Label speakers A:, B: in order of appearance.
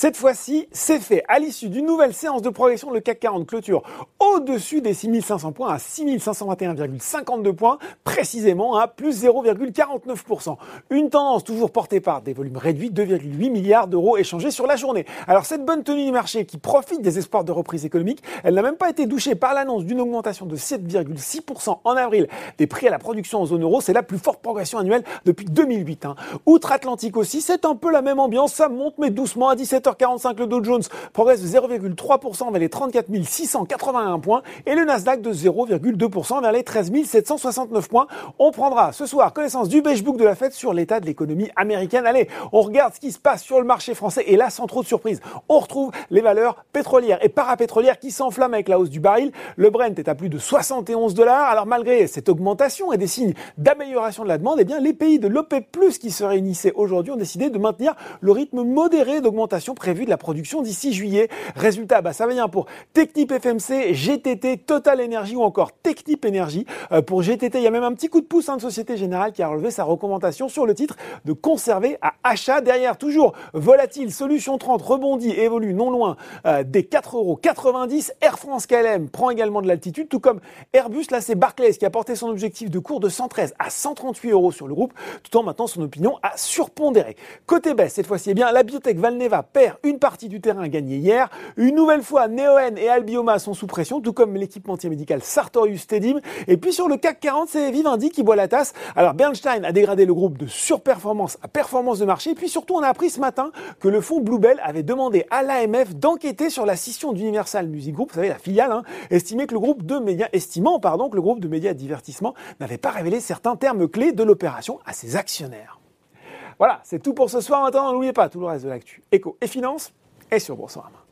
A: Cette fois-ci, c'est fait. À l'issue d'une nouvelle séance de progression, le CAC 40 clôture au-dessus des 6500 points à 6521,52 points, précisément à plus 0,49%. Une tendance toujours portée par des volumes réduits, 2,8 milliards d'euros échangés sur la journée. Alors cette bonne tenue du marché qui profite des espoirs de reprise économique, elle n'a même pas été douchée par l'annonce d'une augmentation de 7,6% en avril des prix à la production en zone euro. C'est la plus forte progression annuelle depuis 2008. Hein. Outre-Atlantique aussi, c'est un peu la même ambiance. Ça monte mais doucement à 17 7h45, le Dow Jones progresse de 0,3% vers les 34 681 points et le Nasdaq de 0,2% vers les 13 769 points. On prendra ce soir connaissance du beige book de la fête sur l'état de l'économie américaine. Allez, on regarde ce qui se passe sur le marché français et là, sans trop de surprise, on retrouve les valeurs pétrolières et parapétrolières qui s'enflamment avec la hausse du baril. Le Brent est à plus de 71 dollars. Alors malgré cette augmentation et des signes d'amélioration de la demande, eh bien les pays de l'OPEP+, qui se réunissaient aujourd'hui ont décidé de maintenir le rythme modéré d'augmentation prévu de la production d'ici juillet. Résultat, bah, ça va bien pour Technip FMC, GTT, Total Energy ou encore Technip Energy. Euh, pour GTT, il y a même un petit coup de pouce hein, de Société Générale qui a relevé sa recommandation sur le titre de conserver à achat. Derrière, toujours volatile, Solution 30 rebondit évolue non loin euh, des 4,90 euros. Air France KLM prend également de l'altitude, tout comme Airbus. Là, c'est Barclays qui a porté son objectif de cours de 113 à 138 euros sur le groupe, tout en maintenant son opinion à surpondérer. Côté baisse, cette fois-ci, eh bien, la biotech Valneva perd une partie du terrain gagné hier. Une nouvelle fois, Neoen et Albioma sont sous pression, tout comme l'équipementier médical Sartorius Stedim. Et puis sur le CAC 40, c'est Vivendi qui boit la tasse. Alors Bernstein a dégradé le groupe de surperformance à performance de marché. Et puis surtout, on a appris ce matin que le fonds Bluebell avait demandé à l'AMF d'enquêter sur la scission d'Universal Music Group, vous savez, la filiale, hein, que le groupe de médias, estimant, pardon, que le groupe de médias divertissement n'avait pas révélé certains termes clés de l'opération à ses actionnaires. Voilà, c'est tout pour ce soir. Maintenant, n'oubliez pas tout le reste de l'actu éco et finance est sur Boursorama.